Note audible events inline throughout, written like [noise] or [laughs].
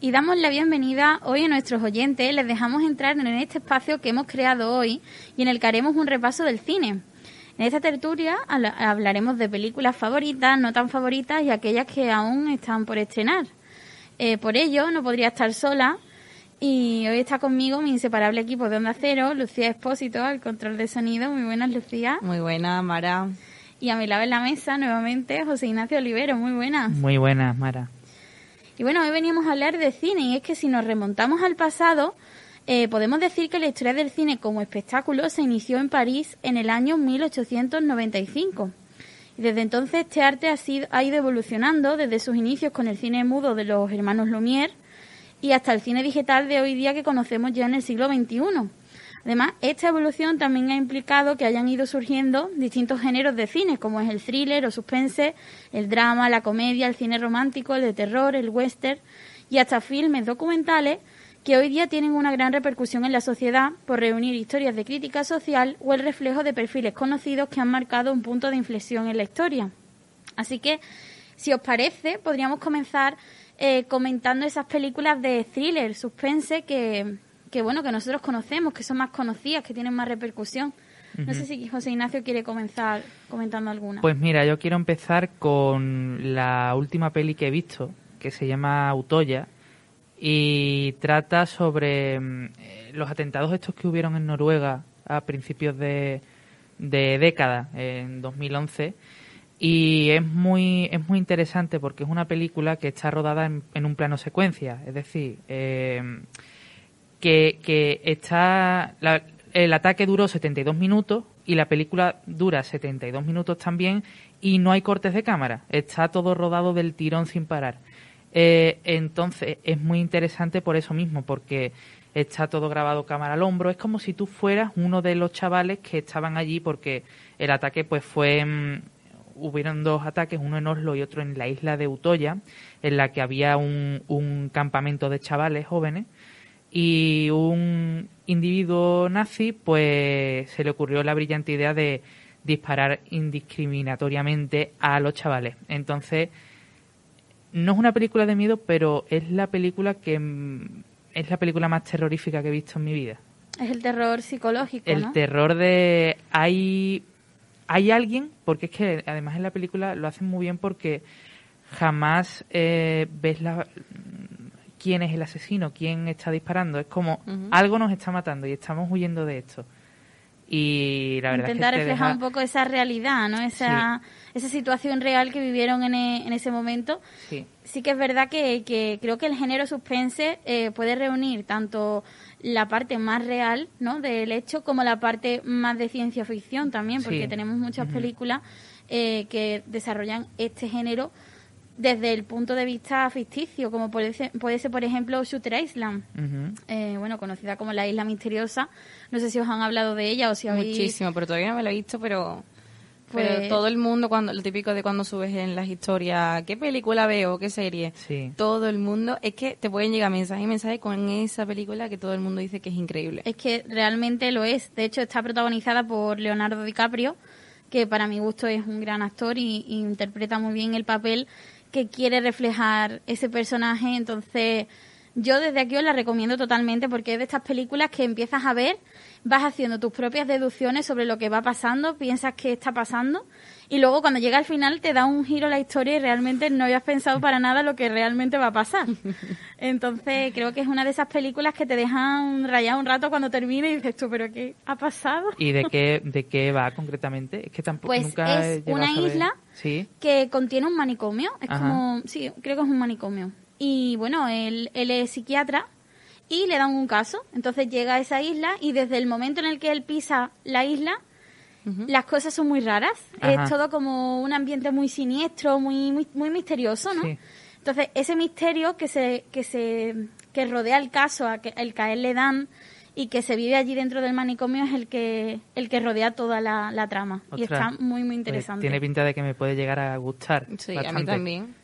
Y damos la bienvenida hoy a nuestros oyentes. Les dejamos entrar en este espacio que hemos creado hoy y en el que haremos un repaso del cine. En esta tertulia hablaremos de películas favoritas, no tan favoritas y aquellas que aún están por estrenar. Eh, por ello, no podría estar sola y hoy está conmigo mi inseparable equipo de Onda Cero, Lucía Espósito, al control de sonido. Muy buenas, Lucía. Muy buenas, Mara. Y a mi lado en la mesa, nuevamente, José Ignacio Olivero. Muy buenas. Muy buenas, Mara. Y bueno, hoy veníamos a hablar de cine y es que si nos remontamos al pasado, eh, podemos decir que la historia del cine como espectáculo se inició en París en el año 1895. Y desde entonces este arte ha, sido, ha ido evolucionando desde sus inicios con el cine mudo de los hermanos Lumière y hasta el cine digital de hoy día que conocemos ya en el siglo XXI. Además, esta evolución también ha implicado que hayan ido surgiendo distintos géneros de cine, como es el thriller o suspense, el drama, la comedia, el cine romántico, el de terror, el western y hasta filmes documentales que hoy día tienen una gran repercusión en la sociedad por reunir historias de crítica social o el reflejo de perfiles conocidos que han marcado un punto de inflexión en la historia. Así que, si os parece, podríamos comenzar eh, comentando esas películas de thriller, suspense que, que bueno, que nosotros conocemos, que son más conocidas, que tienen más repercusión. No sé si José Ignacio quiere comenzar comentando alguna. Pues mira, yo quiero empezar con la última peli que he visto, que se llama Autoya, y trata sobre mm, los atentados estos que hubieron en Noruega a principios de, de década, en 2011. Y es muy, es muy interesante porque es una película que está rodada en, en un plano secuencia, es decir, eh, que, que está el ataque duró 72 minutos y la película dura 72 minutos también y no hay cortes de cámara, está todo rodado del tirón sin parar. Eh, entonces es muy interesante por eso mismo, porque está todo grabado cámara al hombro, es como si tú fueras uno de los chavales que estaban allí porque el ataque pues fue... Mm, hubieron dos ataques, uno en Oslo y otro en la isla de Utoya, en la que había un, un campamento de chavales jóvenes y un individuo nazi pues se le ocurrió la brillante idea de disparar indiscriminatoriamente a los chavales. Entonces, no es una película de miedo, pero es la película que es la película más terrorífica que he visto en mi vida. Es el terror psicológico, El terror de hay hay alguien, porque es que además en la película lo hacen muy bien porque jamás eh, ves la quién es el asesino, quién está disparando. Es como algo nos está matando y estamos huyendo de esto. Y la verdad Intentar es que reflejar un poco esa realidad, ¿no? Esa, esa situación real que vivieron en, e, en ese momento. Sí. sí. que es verdad que, que creo que el género suspense eh, puede reunir tanto la parte más real ¿no? del hecho como la parte más de ciencia ficción también, porque tenemos muchas películas eh, que desarrollan este género desde el punto de vista ficticio, como puede ser, puede ser por ejemplo, Shooter Island, eh, bueno, conocida como la Isla Misteriosa. No sé si os han hablado de ella o si habéis... Muchísimo, pero todavía no me lo he visto, pero... Pues... todo el mundo, cuando lo típico de cuando subes en las historias, ¿qué película veo? ¿Qué serie? Sí. Todo el mundo, es que te pueden llegar mensajes y mensajes con esa película que todo el mundo dice que es increíble. Es que realmente lo es. De hecho, está protagonizada por Leonardo DiCaprio, que para mi gusto es un gran actor y, y interpreta muy bien el papel que quiere reflejar ese personaje. Entonces, yo desde aquí os la recomiendo totalmente porque es de estas películas que empiezas a ver, vas haciendo tus propias deducciones sobre lo que va pasando, piensas que está pasando y luego cuando llega al final te da un giro la historia y realmente no habías pensado para nada lo que realmente va a pasar. [laughs] Entonces creo que es una de esas películas que te dejan rayar un rato cuando termina y dices tú, pero ¿qué ha pasado? ¿Y de qué, [laughs] de qué va concretamente? Es que tampoco pues nunca es una isla que contiene un manicomio. Es como, sí, creo que es un manicomio. Y bueno, él, él es psiquiatra y le dan un caso. Entonces llega a esa isla y desde el momento en el que él pisa la isla, las cosas son muy raras. Es todo como un ambiente muy siniestro, muy, muy, muy misterioso, ¿no? Entonces, ese misterio que se, que se, que rodea el caso, a que, el caer le dan y que se vive allí dentro del manicomio es el que, el que rodea toda la, la trama. y está muy, muy pues interesante. tiene pinta de que me puede llegar a gustar. Sí, a mí también.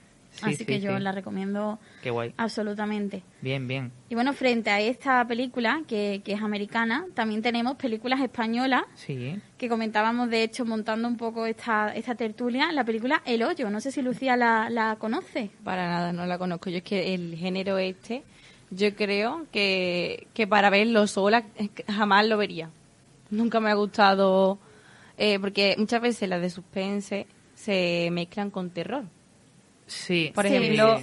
Así que yo la recomiendo Qué guay. absolutamente. Bien, bien. Y bueno, frente a esta película, que, que, es americana, también tenemos películas españolas, sí. que comentábamos, de hecho, montando un poco esta, esta tertulia, la película El Hoyo. No sé si Lucía la, la conoce. Para nada, no la conozco. Yo es que el género este, yo creo que, que para verlo sola jamás lo vería. Nunca me ha gustado, eh, porque muchas veces las de suspense se mezclan con terror. Sí. Por ejemplo,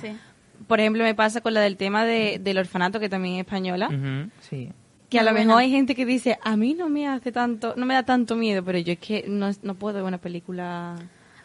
por ejemplo me pasa con la del tema de, del orfanato que también es española. sí. Que a lo mejor hay gente que dice, a mí no me hace tanto, no me da tanto miedo, pero yo es que no, no puedo ver una película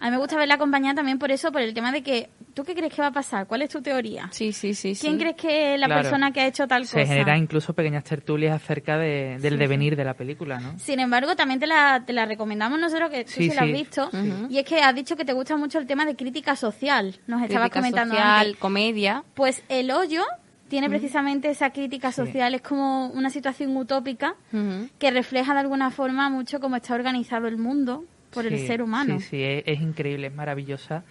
a mí me gusta verla acompañada también por eso, por el tema de que, ¿tú qué crees que va a pasar? ¿Cuál es tu teoría? Sí, sí, sí. ¿Quién crees que es la persona que ha hecho tal cosa? Se genera incluso pequeñas tertulias acerca de, del devenir de la película, ¿no? Sin embargo, también te la, te la recomendamos nosotros, que tú sí, la has visto, y es que has dicho que te gusta mucho el tema de crítica social. Nos estabas comentando social, comedia. Pues El Hoyo tiene precisamente esa crítica social, es como una situación utópica que refleja de alguna forma mucho cómo está organizado el mundo, por el ser humano. Sí, sí, es, increíble, es maravillosa.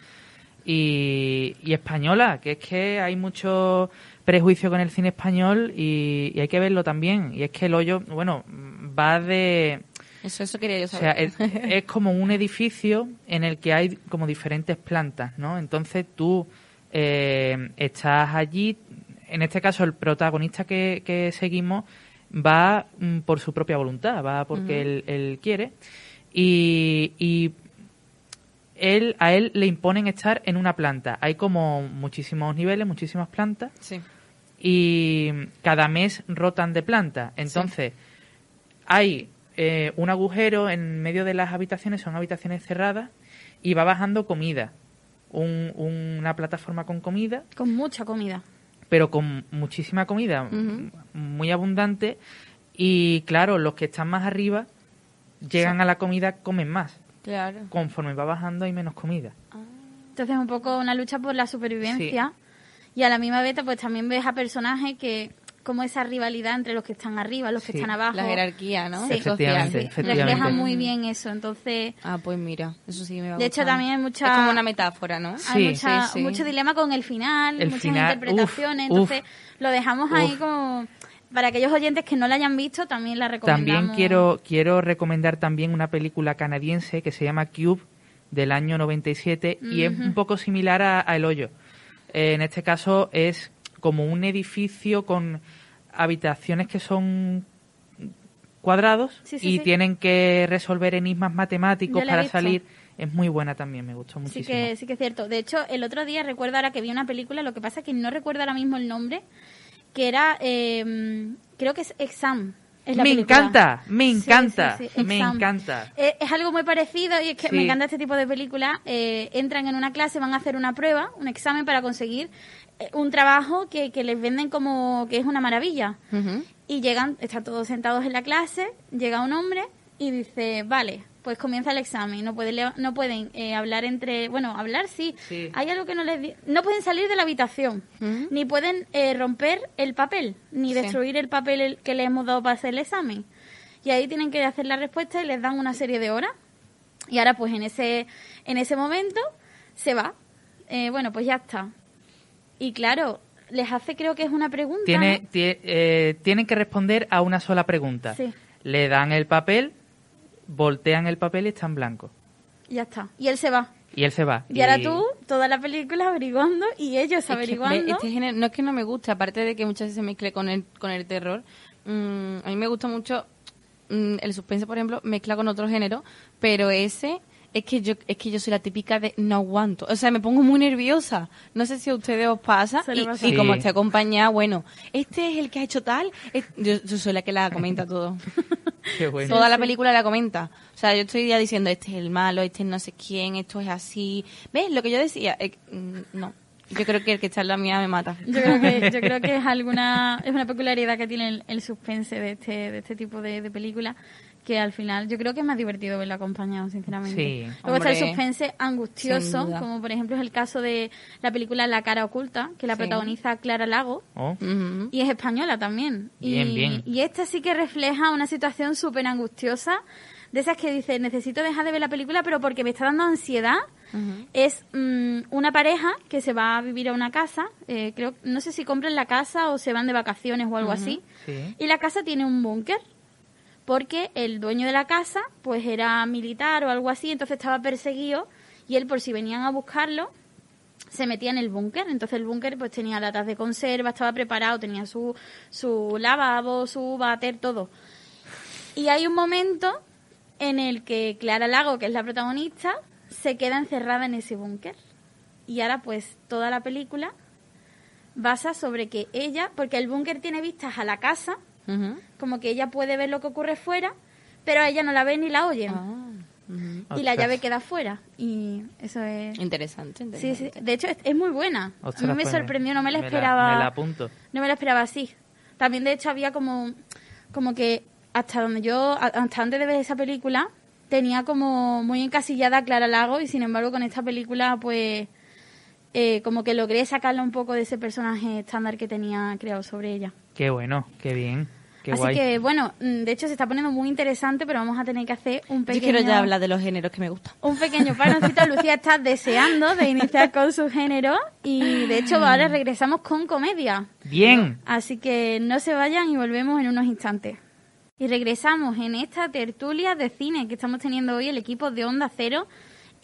Y, española, que es que hay mucho prejuicio con el cine español y, hay que verlo también. Y es que el hoyo, bueno, va de... Eso, eso quería yo saber. O sea, es, [laughs] como un edificio en el que hay como diferentes plantas, ¿no? Entonces tú eh, estás allí, en este caso el protagonista que, que seguimos va mm, por su propia voluntad, va porque él, él quiere y, él, a él le imponen estar en una planta. Hay como muchísimos niveles, muchísimas plantas. Y cada mes rotan de planta. Entonces, hay eh, un agujero en medio de las habitaciones, son habitaciones cerradas, y va bajando comida. una plataforma con comida. Con mucha comida. Pero con muchísima comida, muy abundante. Y claro, los que están más arriba llegan a la comida, comen más. Claro. Conforme va bajando hay menos comida. Ah. Entonces es un poco una lucha por la supervivencia. Y a la misma vez pues también ves a personajes que como esa rivalidad entre los que están arriba, los que están abajo. La jerarquía, ¿no? Sí. Efectivamente, Refleja muy bien eso, entonces... Ah, pues mira, eso sí me va a De hecho, también hay mucha... Es como una metáfora, ¿no? Hay mucha, mucho dilema con el final, muchas interpretaciones, entonces lo dejamos ahí como para aquellos oyentes que no la hayan visto, también la recomendamos. También quiero, quiero recomendar también una película canadiense que se llama Cube, del año 97, y es un poco similar a, El Hoyo. Eh, en este caso es como un edificio con habitaciones que son cuadrados y tienen que resolver enigmas matemáticos para salir. Es muy buena también, me gustó muchísimo. Sí que, sí que es cierto. De hecho, el otro día recuerdo ahora que vi una película, lo que pasa es que no recuerdo ahora mismo el nombre, que era, em, creo que es Exam. me encanta, me encanta, me encanta. Eh, es algo muy parecido y es que me encanta este tipo de películas. Eh, entran en una clase, van a hacer una prueba, un examen para conseguir eh, un trabajo que, que, les venden como que es una maravilla. Y llegan, están todos sentados en la clase, llega un hombre y dice, vale, pues comienza el examen. No pueden, no pueden eh, hablar entre. Bueno, hablar sí. Hay algo que no les. No pueden salir de la habitación. Ni pueden eh, romper el papel. Ni destruir el papel que les hemos dado para hacer el examen. Y ahí tienen que hacer la respuesta y les dan una serie de horas. Y ahora, pues en ese, en ese momento, se va. Eh, bueno, pues ya está. Y claro, les hace, creo que es una pregunta. Tiene, tienen que responder a una sola pregunta. Le dan el papel voltean el papel y está en blanco. Ya está. Y él se va. Y él se va. Y, ahora tú, toda la película averiguando y ellos averiguando. este género, no es que no me guste, aparte de que muchas veces se mezcle con el, con el terror, mm, a mí me gusta mucho mm, el suspense, por ejemplo, mezcla con otro género, pero ese es que yo es que yo soy la típica de no aguanto, o sea, me pongo muy nerviosa. No sé si a ustedes os pasa y, como estoy acompañada, bueno, este es el que ha hecho tal, yo, soy la que la comenta todo. [laughs] [laughs] Toda la película la comenta. O sea, yo estoy ya diciendo, este es el malo, este es no sé quién, esto es así. ¿Ves? Lo que yo decía, eh, mm, no. Yo creo que el que está en la mía me mata. Yo creo que, yo creo que [laughs] es alguna es una peculiaridad que tiene el, suspense de este, de este tipo de, de películas que al final yo creo que es más divertido verlo acompañado, sinceramente. Sí. Luego está el suspense angustioso, como por ejemplo es el caso de la película La cara oculta, que la Sí. protagoniza Clara Lago. Oh. Y es española también. Bien, y, bien. y esta sí que refleja una situación súper angustiosa, de esas que dice, necesito dejar de ver la película, pero porque me está dando ansiedad. Es mm, una pareja que se va a vivir a una casa, eh, creo, no sé si compran la casa o se van de vacaciones o algo así, sí. y la casa tiene un búnker, porque el dueño de la casa pues era militar o algo así, entonces estaba perseguido y él por si venían a buscarlo se metía en el búnker, entonces el búnker pues tenía latas de conserva, estaba preparado, tenía su, su lavabo, su váter, todo. Y hay un momento en el que Clara Lago, que es la protagonista, se queda encerrada en ese búnker. Y ahora pues toda la película basa sobre que ella, porque el búnker tiene vistas a la casa. Como que ella puede ver lo que ocurre fuera, pero ella no la ven ni la oyen. Ah. Y la llave queda fuera. Y eso es... Interesante, Sí, interesante. sí. De hecho, es, es muy buena. Ostras, a mí me pues sorprendió, no me la me esperaba. me la apunto. No me la esperaba así. También, de hecho, había como, como que hasta donde yo, hasta antes de ver esa película, tenía como muy encasillada a Clara Lago y sin embargo con esta película, pues, eh, como que logré sacarla un poco de ese personaje estándar que tenía creado sobre ella. Qué bueno, qué bien, qué Así guay. que, bueno, mm, de hecho se está poniendo muy interesante, pero vamos a tener que hacer un Yo pequeño... quiero ya hablar de los géneros que me gustan. un pequeño paroncito. Lucía está deseando de iniciar con su género y de hecho ahora regresamos con comedia. Bien. Así que no se vayan y volvemos en unos instantes. Y regresamos en esta tertulia de cine que estamos teniendo hoy el equipo de Onda Cero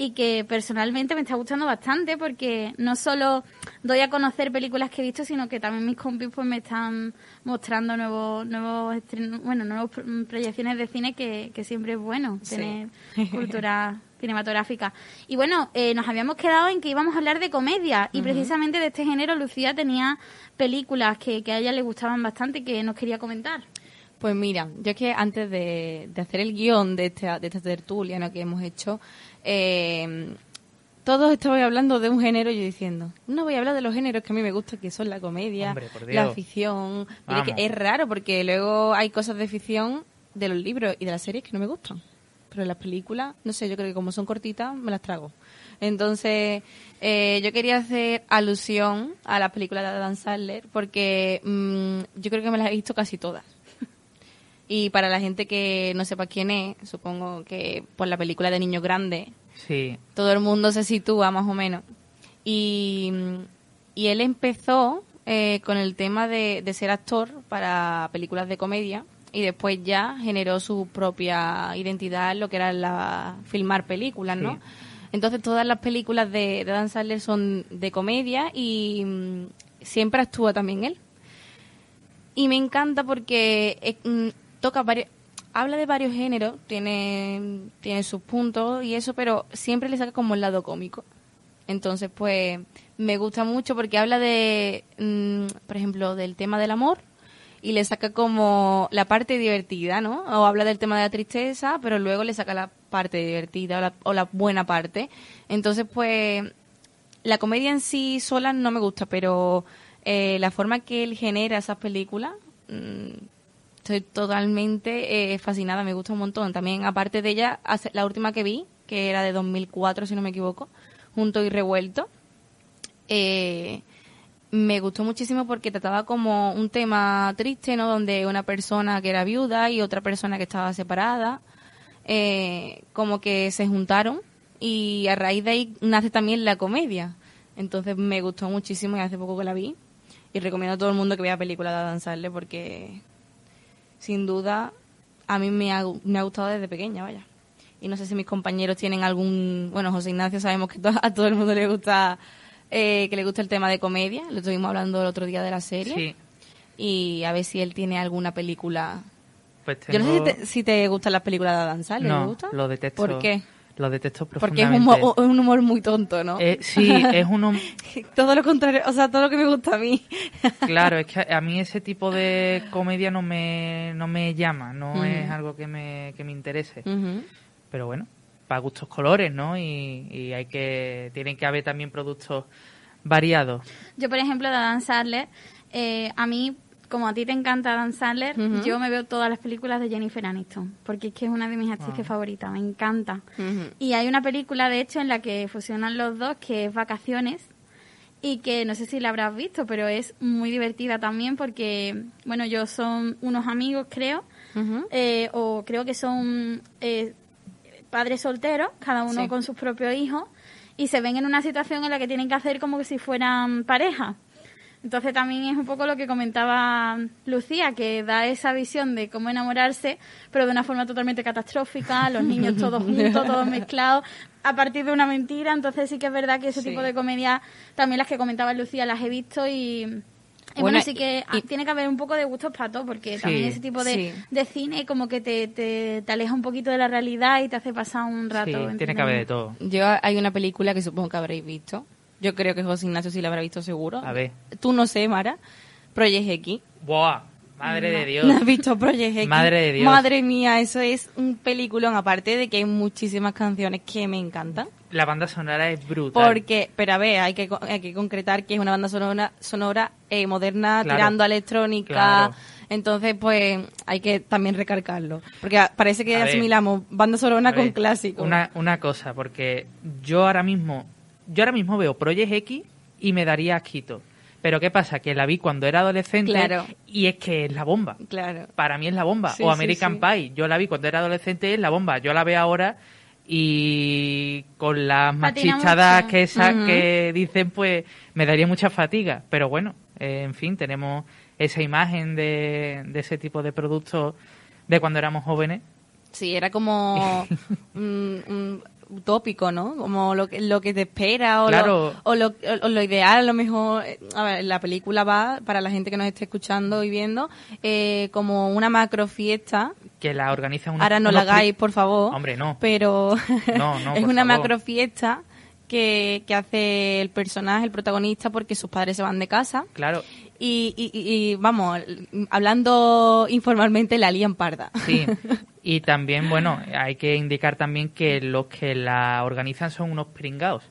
y que personalmente me está gustando bastante porque no solo doy a conocer películas que he visto, sino que también mis compis pues me están mostrando nuevos nuevos estrenos- bueno, nuevas pro- proyecciones de cine que, que siempre es bueno Sí. tener [laughs] cultura cinematográfica. Y bueno, eh, nos habíamos quedado en que íbamos a hablar de comedia y precisamente de este género Lucía tenía películas que, que a ella le gustaban bastante y que nos quería comentar. Pues mira, yo es que antes de, de hacer el guion de esta, de esta tertulia ¿no? que hemos hecho, eh, todos estaban hablando de un género yo diciendo, no voy a hablar de los géneros que a mí me gustan, que son la comedia, Hombre, la ficción. Mira que es raro porque luego hay cosas de ficción de los libros y de las series que no me gustan. Pero las películas, no sé, yo creo que como son cortitas, me las trago. Entonces, eh, yo quería hacer alusión a las películas de Adam Sandler porque mm, yo creo que me las he visto casi todas. Y para la gente que no sepa quién es, supongo que por la película de Niños Grandes, Sí, todo el mundo se sitúa más o menos. Y, y él empezó eh, con el tema de, de ser actor para películas de comedia y después ya generó su propia identidad en lo que era la filmar películas, ¿no? Sí. Entonces todas las películas de, de Dan Sandler son de comedia y mm, siempre actúa también él. Y me encanta porque eh, mm, toca varios, habla de varios géneros, tiene, tiene sus puntos y eso, pero siempre le saca como el lado cómico. Entonces, pues, me gusta mucho porque habla de, mm, por ejemplo, del tema del amor y le saca como la parte divertida, ¿no? O habla del tema de la tristeza, pero luego le saca la parte divertida o la, buena parte. Entonces, pues, la comedia en sí sola no me gusta, pero eh, la forma que él genera esas películas, mm, estoy totalmente eh, fascinada, me gusta un montón. También, aparte de ella, la última que vi, que era de 2004, si no me equivoco, Junto y Revuelto, eh, me gustó muchísimo porque trataba como un tema triste, ¿no? Donde una persona que era viuda y otra persona que estaba separada, eh, como que se juntaron y a raíz de ahí nace también la comedia. Entonces me gustó muchísimo y hace poco que la vi y recomiendo a todo el mundo que vea películas de Sandler porque sin duda a mí me ha, me ha gustado desde pequeña, vaya. Y no sé si mis compañeros tienen algún... Bueno, José Ignacio sabemos que to- [laughs] a todo el mundo le gusta eh, que le gusta el tema de comedia. Lo estuvimos hablando el otro día de la serie. sí. Y a ver si él tiene alguna película... Pues Yo no sé si te, si te gustan las películas de Adam Sandler. ¿te No, gustan? lo detesto. ¿Por qué? Lo detesto Porque es profundamente. un, humor, un humor muy tonto, ¿no? Eh, sí, es un... [laughs] todo lo contrario, o sea, todo lo que me gusta a mí. [laughs] Claro, es que a mí ese tipo de comedia no me, no me llama, no es algo que me, que me interese. Pero bueno, para gustos colores, ¿no? Y, y hay que... Tienen que haber también productos variados. Yo, por ejemplo, de Adam Sandler, eh, a mí como a ti te encanta Dan Sandler, yo me veo todas las películas de Jennifer Aniston, porque es que es una de mis actrices favoritas, me encanta. Y hay una película, de hecho, en la que fusionan los dos, que es Vacaciones, y que no sé si la habrás visto, pero es muy divertida también porque, bueno, ellos son unos amigos, creo, eh, o creo que son eh, padres solteros, cada uno Sí. con sus propios hijos, y se ven en una situación en la que tienen que hacer como que si fueran pareja. Entonces también es un poco lo que comentaba Lucía, que da esa visión de cómo enamorarse, pero de una forma totalmente catastrófica, los niños [laughs] todos juntos, todos mezclados, a partir de una mentira. Entonces sí que es verdad que ese Sí. tipo de comedia, también las que comentaba Lucía, las he visto y... y bueno, Bueno, sí que y- tiene que haber un poco de gustos para todo, porque Sí, también ese tipo de, sí. de cine como que te, te, te aleja un poquito de la realidad y te hace pasar un rato. Sí, tiene que haber de todo. Yo hay una película que supongo que habréis visto. Yo creo que José Ignacio sí la habrá visto seguro. A ver. Tú no sé, Mara. Project X. ¡Buah! Madre de Dios. ¿No has visto Project X? Madre de Dios. Madre mía, eso es un peliculón. Aparte de que hay muchísimas canciones que me encantan. La banda sonora es brutal. Porque, pero a ver, hay que, hay que concretar que es una banda sonora, sonora eh, moderna, Claro. tirando a electrónica. Claro. Entonces, pues, hay que también recalcarlo. Porque parece que A ver. asimilamos banda sonora con ver, clásico. Una, una cosa, porque yo ahora mismo, yo ahora mismo veo Project X y me daría asquito. Pero ¿qué pasa? Que la vi cuando era adolescente Claro. y es que es la bomba. Claro. Para mí es la bomba. Sí, o American sí. Pie. Yo la vi cuando era adolescente, es la bomba. Yo la veo ahora y con las machichadas que, esa- que dicen, pues me daría mucha fatiga. Pero bueno, eh, en fin, tenemos esa imagen de, de ese tipo de productos de cuando éramos jóvenes. Sí, era como [laughs] un, un utópico, ¿no? Como lo que, lo que te espera o, Claro. lo, o, lo, o lo ideal, a lo mejor. eh, A ver, la película va, para la gente que nos esté escuchando y viendo, eh, como una macro fiesta. Que la organizan unos- Ahora no la hagáis, por favor. Hombre, no. Pero No, no, [laughs] es una macro fiesta que, que hace el personaje, el protagonista, porque sus padres se van de casa. Claro, Y, y, y- vamos, hablando informalmente, la lían parda. sí. [laughs] Y también, bueno, hay que indicar también que los que la organizan son unos pringados.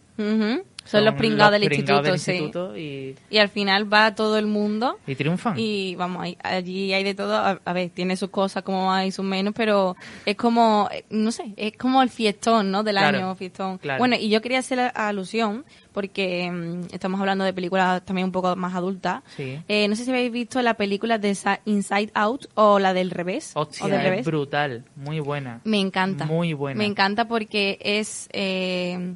Son, los pringados del pringados instituto, del sí. instituto y, Y al final va todo el mundo y triunfan. y vamos, hay- allí hay de todo. A, a ver, tiene sus cosas como hay sus menos, pero es como, eh, no sé, es como el fiestón, ¿no? Del Claro, año, fiestón. claro. Bueno, y yo quería hacer alusión, porque mm, estamos hablando de películas también un poco más adultas. Sí. Eh, no sé si habéis visto la película de Sa- Inside Out o la del revés. Hostia, o del es revés. brutal, muy buena. Me encanta. Muy buena. Me encanta porque es, eh,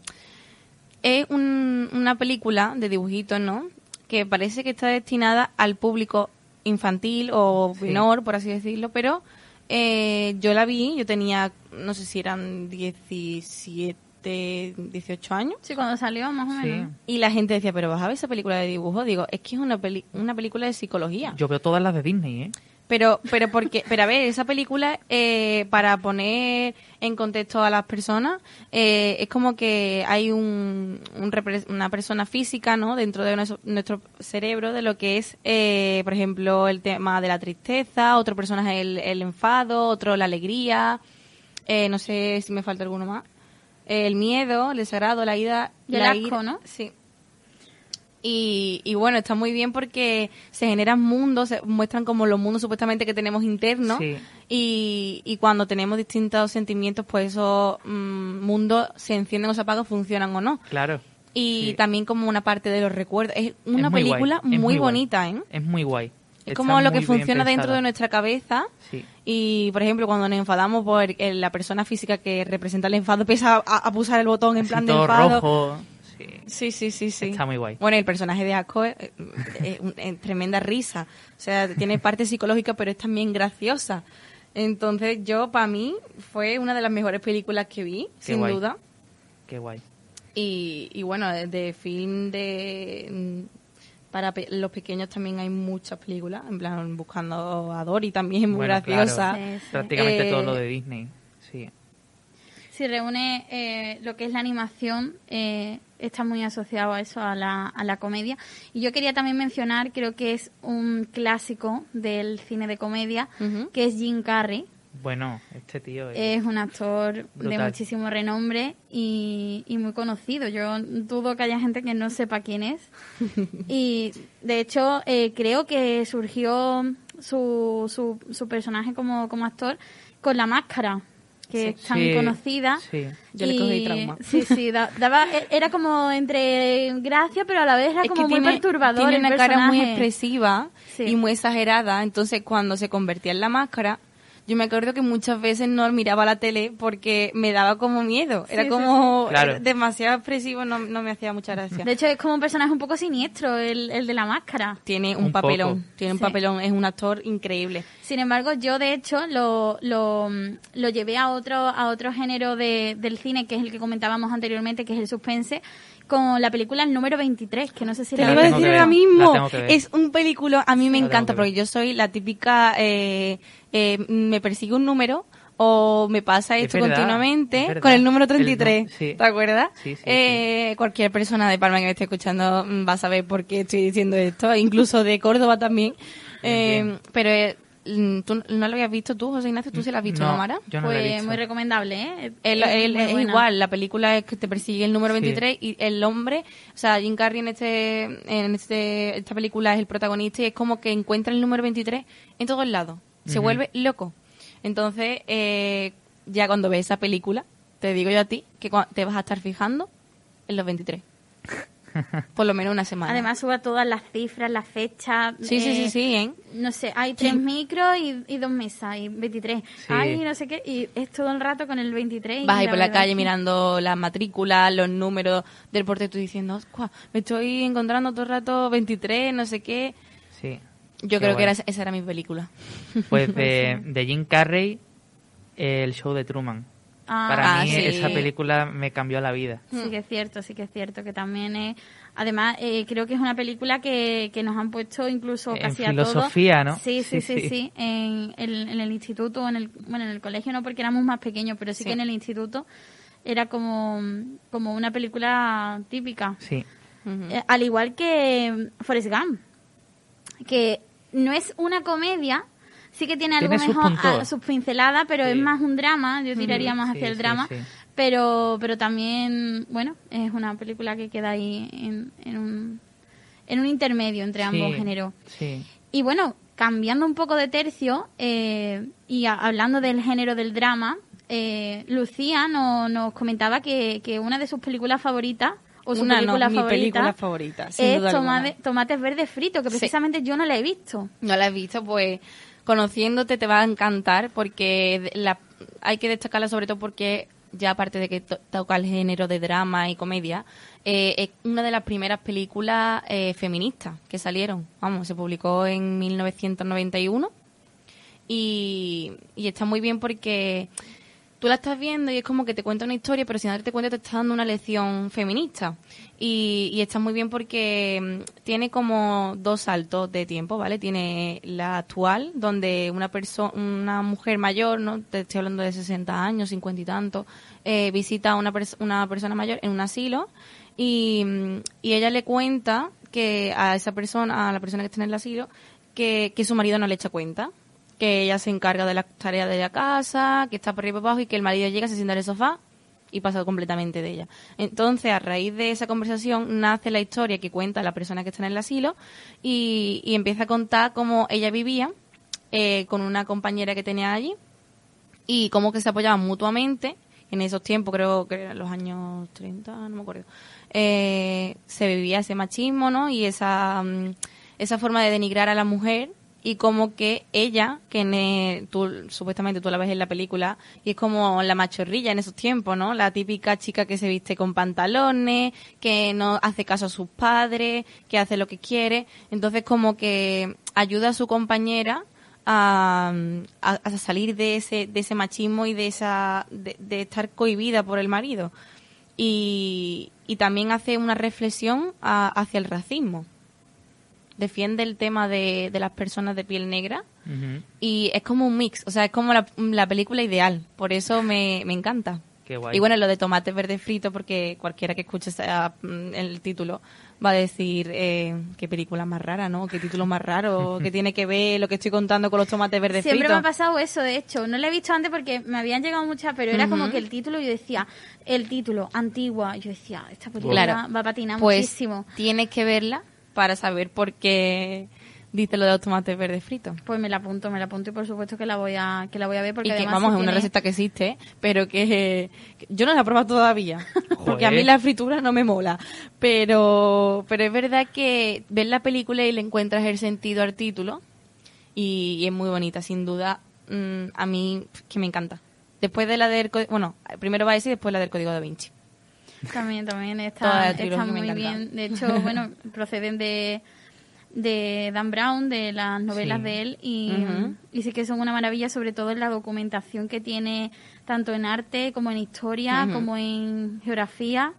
es un- una película de dibujitos, ¿no? Que parece que está destinada al público infantil o Sí. menor, por así decirlo, pero eh, yo la vi, yo tenía, no sé si eran 17, 18 años. Sí, cuando salió, más o Sí. menos. Y la gente decía, pero vas a ver esa película de dibujo. Digo, es que es una, peli- una película de psicología. Yo veo todas las de Disney, ¿eh? Pero, pero porque, pero a ver, esa película, eh, para poner en contexto a las personas, eh, es como que hay un, un una persona física, ¿no? Dentro de nuestro, nuestro cerebro de lo que es, eh, por ejemplo, el tema de la tristeza, otro personaje el, el enfado, otro la alegría, eh, no sé si me falta alguno más, el miedo, el desagrado, la ira, Y el la asco, ira- ¿no? Sí. Y, y bueno, está muy bien porque se generan mundos, se muestran como los mundos supuestamente que tenemos internos. Sí. Y, y cuando tenemos distintos sentimientos, pues esos mm, mundos se encienden o se apagan, funcionan o no. Claro. Y Sí. también como una parte de los recuerdos. Es una Es muy película muy, guay. bonita, ¿eh? Es muy guay. Es Está como lo que funciona dentro de nuestra cabeza. Sí. Y, por ejemplo, cuando nos enfadamos por la persona física que representa el enfado, empieza a, a pulsar el botón en Así plan de enfado. rojo. Sí. Sí, sí, sí, sí. Está muy guay. Bueno, el personaje de Asco es, es un- es tremenda risa. O sea, tiene parte psicológica, pero es también graciosa. Entonces, yo, para mí, fue una de las mejores películas que vi, Qué sin guay. duda. Qué guay. Y, y bueno, de, film de... mm, Para pe- los pequeños también hay muchas películas, en plan, buscando a Dory también, muy Bueno, graciosa. claro. Sí, sí. Prácticamente Eh, todo lo de Disney. Sí. Si reúne eh, lo que es la animación, eh, está muy asociado a eso, a la, a la comedia. Y yo quería también mencionar, creo que es un clásico del cine de comedia, que es Jim Carrey. Bueno, este tío es... Es un actor de muchísimo renombre y, y muy conocido. Yo dudo que haya gente que no sepa quién es. [laughs] Y de hecho, eh, creo que surgió su, su, su personaje como, como actor con la máscara, que es tan Sí, conocida. sí. Yo le cogí trauma. [laughs] Sí, sí, da- daba, e- era como entre gracia, pero a la vez era Es como que muy tiene, perturbador. tiene el una cara muy expresiva Sí. y muy exagerada. Entonces, cuando se convertía en la máscara, yo me acuerdo que muchas veces no miraba la tele porque me daba como miedo. Era Sí, como sí. Claro. eh, demasiado expresivo, no, no me hacía mucha gracia. De hecho, es como un personaje un poco siniestro, el, el de la máscara. tiene un, Un papelón, poco. tiene un Sí. papelón, es un actor increíble. Sin embargo, yo de hecho lo, lo, lo llevé a otro, a otro género de, del cine, que es el que comentábamos anteriormente, que es el suspense, con la película El número 23, que no sé si Te la iba a decir que ahora mismo. Es un película, a mí me La encanta porque yo soy la típica, eh, eh, me persigue un número o me pasa Es esto verdad, continuamente es con el número El nu- 33. sí. ¿Te acuerdas? Sí, sí, Eh, Cualquier persona de Palma que me esté escuchando mm, va a saber por qué estoy diciendo esto, incluso de Córdoba también. Eh, pero eh, tú no lo habías visto tú, José Ignacio, tú sí lo has visto, ¿no, No, Mara? yo no lo he Pues visto. muy recomendable, ¿eh? Es igual, la película es que te persigue el número Sí. 23 y el hombre, o sea, Jim Carrey en este en este esta película es el protagonista y es como que encuentra el número 23 en todos lados. Se vuelve loco. Entonces, eh, ya cuando ves esa película, te digo yo a ti que te vas a estar fijando en los 23. [laughs] Por lo menos una semana. Además, suba todas las cifras, las fechas. sí, sí, sí, eh, sí, ¿eh? No sé, hay tres micros y, y dos mesas, y 23. Sí. Ay, no sé qué, y es todo el rato con el 23. y Vas ahí por la calle mirando las matrículas, los números del porte, tú diciendo, "Cuá, me estoy encontrando todo el rato 23, no sé qué. Sí. Yo Qué creo que era, esa era mi película. Pues [laughs] de, de Jim Carrey, el show de Truman. Ah, Para Ah, mí sí. esa película me cambió la vida. Sí que es cierto, sí que es cierto, que también es... Además, eh, creo que es una película que, que nos han puesto incluso En casi a todos. filosofía, ¿no? Sí, sí, sí, Sí. En, el- en el instituto, en el, bueno, en el colegio no, porque éramos más pequeños, pero sí, Sí. que en el instituto era como, como una película típica. Sí. Eh, al igual que Forrest Gump, que no es una comedia, sí que tiene algo Tiene mejor, puntos. a- sus pinceladas, pero Sí. es más un drama, yo tiraría más Sí, hacia el drama, sí. pero pero también, bueno, es una película que queda ahí en, en un, en un intermedio entre ambos géneros. Sí. Y bueno, cambiando un poco de tercio eh, y a- hablando del género del drama, eh, Lucía no- nos comentaba que, que una de sus películas favoritas, o su Una no, película mi favorita, película favorita, sin es duda tomate- Tomates Verdes Fritos, que Sí. precisamente yo no la he visto. No la has visto, pues conociéndote te va a encantar porque la, hay que destacarla sobre todo porque ya aparte de que to- toca el género de drama y comedia, eh, es una de las primeras películas eh, feministas que salieron. Vamos, se publicó en 1991 y, y está muy bien porque tú la estás viendo y es como que te cuenta una historia, pero sin darte cuenta te está dando una lección feminista. Y, y está muy bien porque mm, tiene como dos saltos de tiempo, ¿vale? Tiene la actual, donde una persona, una mujer mayor, ¿no? Te estoy hablando de 60 años, 50 y tanto, eh, visita a una, una persona mayor en un asilo y, mm, y ella le cuenta que a esa persona, a la persona que está en el asilo, que, que su marido no le echa cuenta que ella se encarga de las tareas de la casa, que está por arriba y por abajo y que el marido llega, se sienta en el sofá y pasa completamente de ella. Entonces, a raíz de esa conversación, nace la historia que cuenta la persona que está en el asilo y, empieza a contar cómo ella vivía eh, con una compañera que tenía allí y cómo que se apoyaban mutuamente. En esos tiempos, creo que eran los años 30, no me acuerdo, eh, se vivía ese machismo, ¿no? Y esa, mm, esa forma de denigrar a la mujer y como que ella, que supuestamente tú la ves en la película, y es como la machorrilla en esos tiempos, ¿no? La típica chica que se viste con pantalones, que no hace caso a sus padres, que hace lo que quiere. Entonces como que ayuda a su compañera a, a- salir de ese, de ese machismo y de esa, de, de estar cohibida por el marido. Y, y también hace una reflexión a- hacia el racismo defiende el tema de, de las personas de piel negra y es como un mix, o sea, es como la, la película ideal, por eso me, me encanta. Qué guay. Y bueno, lo de tomate verde frito, porque cualquiera que escuche esa- mm, el título va a decir eh, qué película más rara, ¿no? Qué título más raro, [laughs] qué tiene que ver lo que estoy contando con los tomates verdes Siempre fritos. me ha pasado eso, de hecho. No lo he visto antes porque me habían llegado muchas, pero era como que el título, yo decía, el título, antigua. Yo decía, esta película Claro. va a patinar pues muchísimo. tienes que verla para saber por qué dice lo de los tomates verdes fritos. Pues me la apunto, me la apunto y por supuesto que la voy a, que la voy a ver porque y que además vamos, es una receta que existe, pero que, que yo no la he probado todavía. [laughs] Porque a mí la fritura no me mola. Pero, pero es verdad que ves la película y le encuentras el sentido al título. Y, y es muy bonita, sin duda. mm, a mí, que me encanta. Después de la del. Bueno, primero va ese y después la del Código da Vinci. También, también está, está muy bien. De hecho, bueno, [laughs] proceden de, de Dan Brown, de las novelas Sí. de él, y, y sí que son una maravilla, sobre todo en la documentación que tiene, tanto en arte como en historia, como en geografía.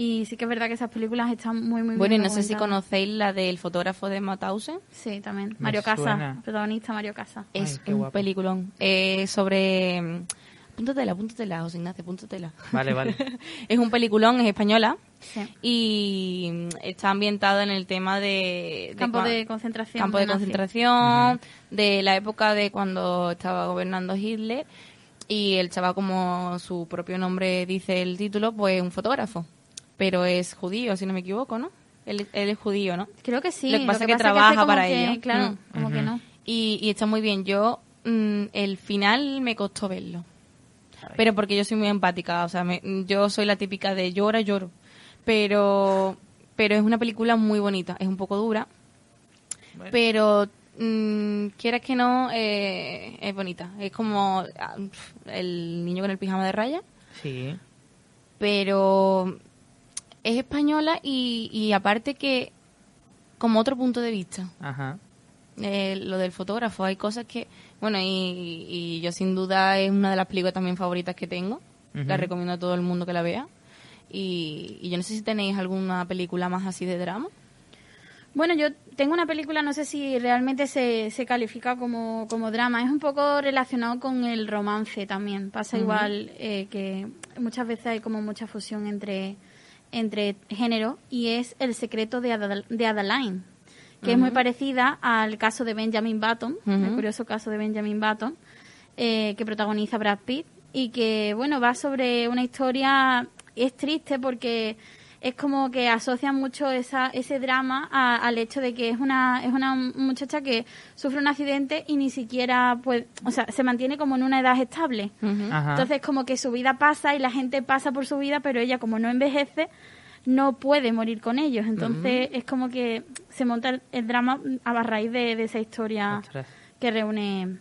Y sí que es verdad que esas películas están muy, muy Bueno, y bien no sé si conocéis la del fotógrafo de Mauthausen. Sí, también. Me Mario Casas, protagonista Mario Casas. Es un guapo. peliculón. Eh, sobre. Apúntatela, apúntatela, José Ignacio, apúntatela. Vale, vale. [laughs] es un peliculón, es española. Sí. y mm, está ambientado en el tema de, Campo de concentración. campo de nazi. concentración de la época de cuando estaba gobernando Hitler y el chaval como su propio nombre dice el título pues un fotógrafo pero es judío si no me equivoco no él, él es judío no Creo que sí. Lo que pasa es que trabaja como para que- ello. Claro, Mm. como que no. y, y está muy bien yo mm, el final me costó verlo pero porque yo soy muy empática, o sea, me- yo soy la típica de llora, lloro. Pero, pero es una película muy bonita, es un poco dura, Bueno. pero mm, quieras que no, eh, es bonita. Es como ah, el niño con el pijama de raya, Sí. pero es española y, y aparte que como otro punto de vista. Ajá. Eh, lo del fotógrafo, hay cosas que, bueno, y, y yo sin duda es una de las películas también favoritas que tengo. La recomiendo a todo el mundo que la vea. Y, y yo no sé si tenéis alguna película más así de drama. Bueno, yo tengo una película, no sé si realmente se, se califica como, como drama. Es un poco relacionado con el romance también. Pasa igual eh, que muchas veces hay como mucha fusión entre, entre género y es El secreto de, Adal- de Adeline, que es muy parecida al caso de Benjamin Button, el curioso caso de Benjamin Button, eh, que protagoniza Brad Pitt y que, bueno, va sobre una historia, es triste porque es como que asocian mucho esa, ese drama a- al hecho de que es una, es una muchacha que sufre un accidente y ni siquiera, pues, o sea, se mantiene como en una edad estable. Entonces, como que su vida pasa y la gente pasa por su vida, pero ella, como no envejece, no puede morir con ellos. Entonces, es como que se monta el, el drama a raíz de, de esa historia Ostras. que reúne.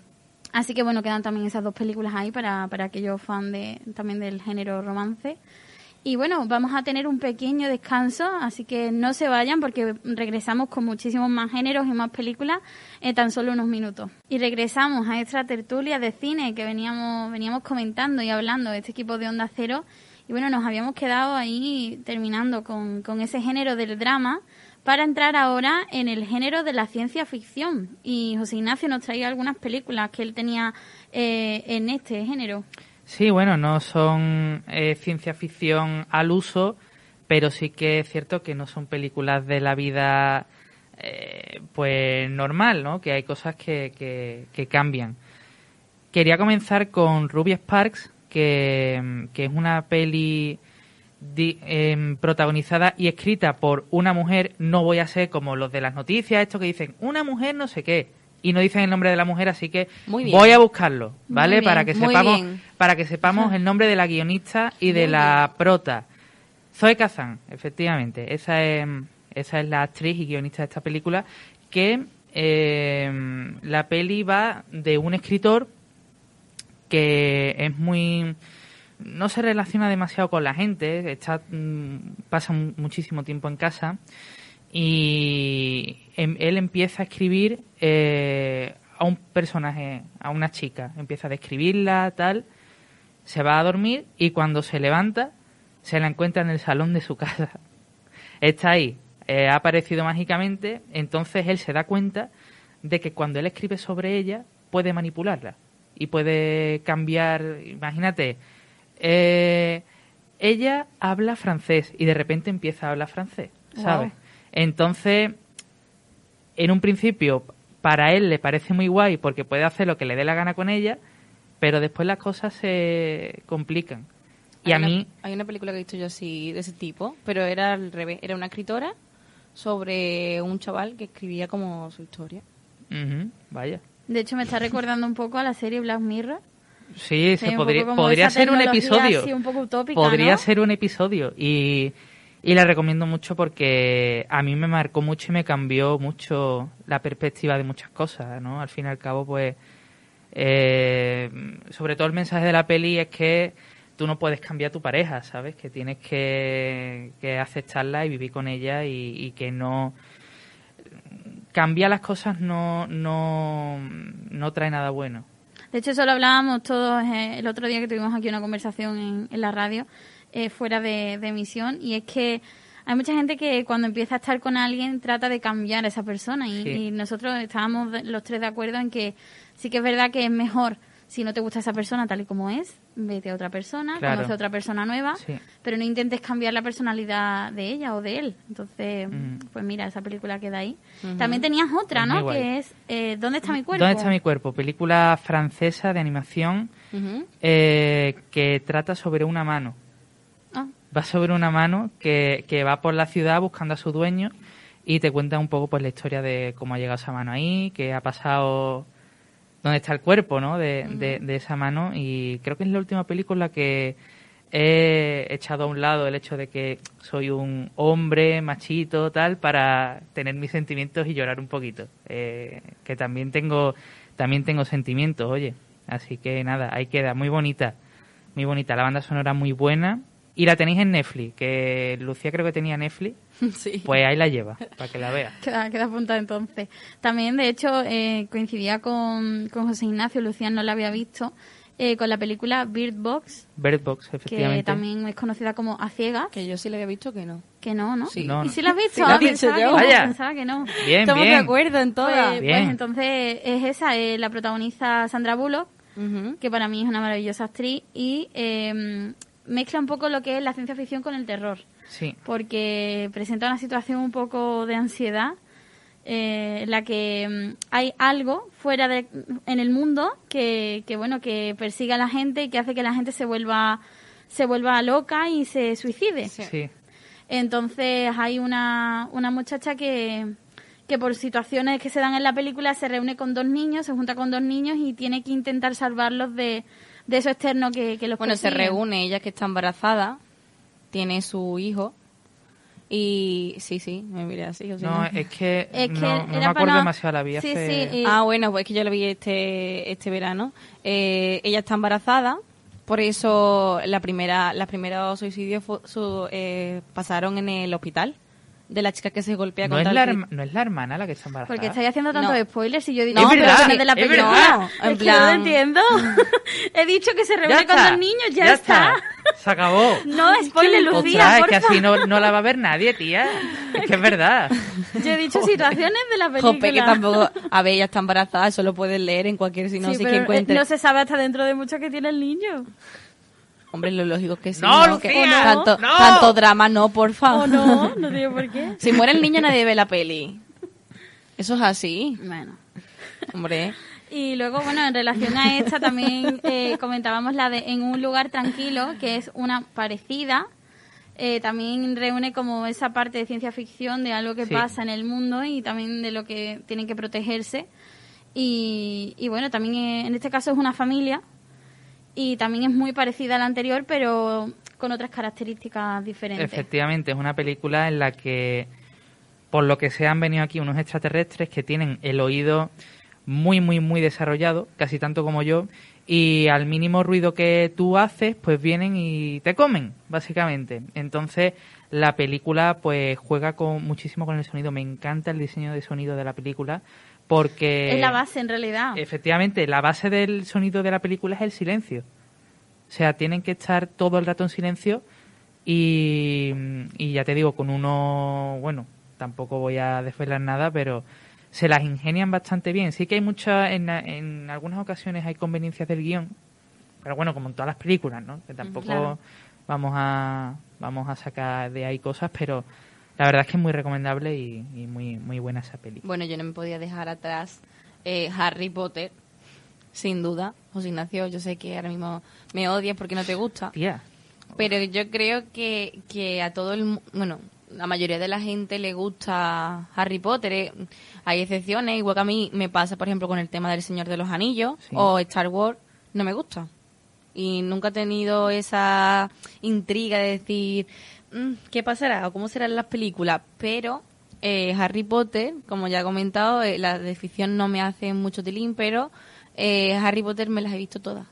Así que, bueno, quedan también esas dos películas ahí para, para aquellos fans de, también del género romance. Y bueno, vamos a tener un pequeño descanso, así que no se vayan porque regresamos con muchísimos más géneros y más películas en tan solo unos minutos. Y regresamos a esta tertulia de cine que veníamos, veníamos comentando y hablando de este equipo de Onda Cero. Y bueno, nos habíamos quedado ahí terminando con, con ese género del drama para entrar ahora en el género de la ciencia ficción. Y José Ignacio nos traía algunas películas que él tenía eh, en este género. Sí, bueno, no son eh, ciencia ficción al uso, pero sí que es cierto que no son películas de la vida eh, pues normal, ¿no? Que hay cosas que, que, que cambian. Quería comenzar con Ruby Sparks, que, que es una peli di- em, protagonizada y escrita por una mujer. No voy a ser como los de las noticias, esto que dicen una mujer no sé qué y no dicen el nombre de la mujer, así que voy a buscarlo, ¿vale? Para que sepamos para que sepamos el nombre de la guionista y de Muy la prota. Zoe Kazan, efectivamente. Esa es, esa es la actriz y guionista de esta película que eh, la peli va de un escritor que es muy no se relaciona demasiado con la gente, está mm, pasa mu- muchísimo tiempo en casa y em- él empieza a escribir eh, a un personaje, a una chica, empieza a describirla, tal, se va a dormir y cuando se levanta se la encuentra en el salón de su casa. Está ahí, eh, ha aparecido mágicamente, entonces él se da cuenta de que cuando él escribe sobre ella puede manipularla y puede cambiar, imagínate, eh, ella habla francés y de repente empieza a hablar francés, ¿sabes? Entonces, en un principio, para él le parece muy guay porque puede hacer lo que le dé la gana con ella, pero después las cosas se complican. Y hay a una- mí, Hay una película que he visto yo así, de ese tipo, pero era al revés. Era una escritora sobre un chaval que escribía como su historia. Vaya. De hecho, me está recordando un poco a la serie Black Mirror. Sí, Sí, se podría, ser un episodio. así un poco utópica, podría ¿no? ser un episodio. Y, y la recomiendo mucho porque a mí me marcó mucho y me cambió mucho la perspectiva de muchas cosas, ¿no? Al fin y al cabo, pues, eh, sobre todo el mensaje de la peli es que tú no puedes cambiar a tu pareja, ¿sabes? Que tienes que, que aceptarla y vivir con ella y, y que no... Cambiar las cosas no, no, no trae nada bueno. De hecho, eso lo hablábamos todos eh, el otro día que tuvimos aquí una conversación en, en la radio, eh, fuera de, de emisión, y es que hay mucha gente que cuando empieza a estar con alguien trata de cambiar a esa persona, y, Sí. y nosotros estábamos los tres de acuerdo en que sí que es verdad que es mejor, si no te gusta esa persona tal y como es, vete a otra persona, Claro. conoce a otra persona nueva, Sí. pero no intentes cambiar la personalidad de ella o de él. Entonces, Mm. pues mira, esa película queda ahí. También tenías otra, ¿no? Que es eh, ¿Dónde está mi cuerpo? ¿Dónde está mi cuerpo? Película francesa de animación eh, que trata sobre una mano. Ah. Va sobre una mano que, que va por la ciudad buscando a su dueño y te cuenta un poco pues la historia de cómo ha llegado esa mano ahí, qué ha pasado, dónde está el cuerpo ¿no? de, de- de esa mano. Y creo que es la última película en la que he echado a un lado el hecho de que soy un hombre machito tal para tener mis sentimientos y llorar un poquito. Eh, que también tengo también tengo sentimientos oye. Así que nada ahí queda. Muy bonita muy bonita. La banda sonora muy buena y la tenéis en Netflix que Lucía creo que tenía Netflix [laughs] Sí. pues ahí la lleva para que la vea [laughs] Queda, queda apuntada entonces. También, de hecho, eh, coincidía con, con José Ignacio, Luciano no la había visto, eh, con la película Bird Box, Bird Box que efectivamente también es conocida como A Ciegas, Que yo sí le había visto que no. que no, ¿no? Sí. No, ¿Y no. si la has visto? Sí, la he Ah, visto pensaba, yo. que no, Vaya. pensaba que no. bien Estamos de bien acuerdo en todas. Pues, Bien. pues entonces es esa, eh, la protagoniza Sandra Bullock, que para mí es una maravillosa actriz, y eh, mezcla un poco lo que es la ciencia ficción con el terror. sí porque presenta una situación un poco de ansiedad eh, en la que mm, hay algo fuera de en el mundo que, que bueno que persigue a la gente y que hace que la gente se vuelva se vuelva loca y se suicide Sí. sí entonces hay una, una muchacha que que por situaciones que se dan en la película se reúne con dos niños se junta con dos niños y tiene que intentar salvarlos de, de eso externo que, que los Bueno, se reúne, ella que está embarazada, tiene su hijo. Y sí, sí, me miré así. o sea, no es que, Es que no, no me acuerdo para- demasiado la vida Sí, hace- sí, y- Ah, bueno, pues que yo la vi este, este verano. Eh, ella está embarazada, por eso la primera, los primeros suicidios eh, pasaron en el hospital de la chica que se golpea no es, contra la herma- no es la hermana la que está embarazada Porque estáis haciendo tantos No. spoilers y yo he dicho, No, pero verdad, no es de la es película. verdad. Es En que no lo plan- entiendo. [laughs] He dicho que se Ya reúne con está, dos niños, ya, está. se acabó No, spoiler, Lucía, es que así no, no la va a ver nadie, tía. Es que es verdad. [laughs] Yo he dicho situaciones de la película. Jope, que tampoco, a ver, ella está embarazada, eso lo puedes leer en cualquier sinopsis Sí, que eh, encuentres. no se sabe hasta dentro de mucho que tiene el niño. Hombre, lo lógico es que sí. No, Que Lucía, tanto, no. tanto drama no, porfa. O no, no tiene por qué. Si muere el niño nadie ve la peli. Eso es así, Bueno. hombre. Y luego, bueno, en relación a esta también eh, comentábamos la de En un lugar tranquilo, que es una parecida. Eh, también reúne como esa parte de ciencia ficción de algo que Sí. pasa en el mundo y también de lo que tienen que protegerse. Y, y bueno, también eh, en este caso es una familia y también es muy parecida a la anterior, pero con otras características diferentes. Efectivamente, es una película en la que, por lo que se han venido aquí unos extraterrestres que tienen el oído muy, muy, muy desarrollado, casi tanto como yo, y al mínimo ruido que tú haces, pues vienen y te comen, básicamente. Entonces, la película, pues juega con muchísimo con el sonido. Me encanta el diseño de sonido de la película, porque... Es la base en realidad. Efectivamente, la base del sonido de la película es el silencio. O sea, tienen que estar todo el rato en silencio y, y ya te digo, con uno, bueno, tampoco voy a desvelar nada, pero se las ingenian bastante bien. Sí que hay muchas, en, en algunas ocasiones hay conveniencias del guion pero bueno, como en todas las películas, ¿no? Que tampoco claro. vamos a vamos a sacar de ahí cosas, pero la verdad es que es muy recomendable y, y muy muy buena esa peli. Bueno, yo no me podía dejar atrás eh, Harry Potter, sin duda. José Ignacio, yo sé que ahora mismo me odias porque no te gusta. Tía, Pero yo creo que, que a todo el bueno, la mayoría de la gente le gusta Harry Potter. eh. Hay excepciones, igual que a mí me pasa, por ejemplo, con el tema del Señor de los Anillos Sí. o Star Wars, no me gusta. Y nunca he tenido esa intriga de decir, "Mm, ¿qué pasará o cómo serán las películas? Pero eh, Harry Potter, como ya he comentado, eh, la de ficción no me hace mucho tilín, pero eh, Harry Potter me las he visto todas.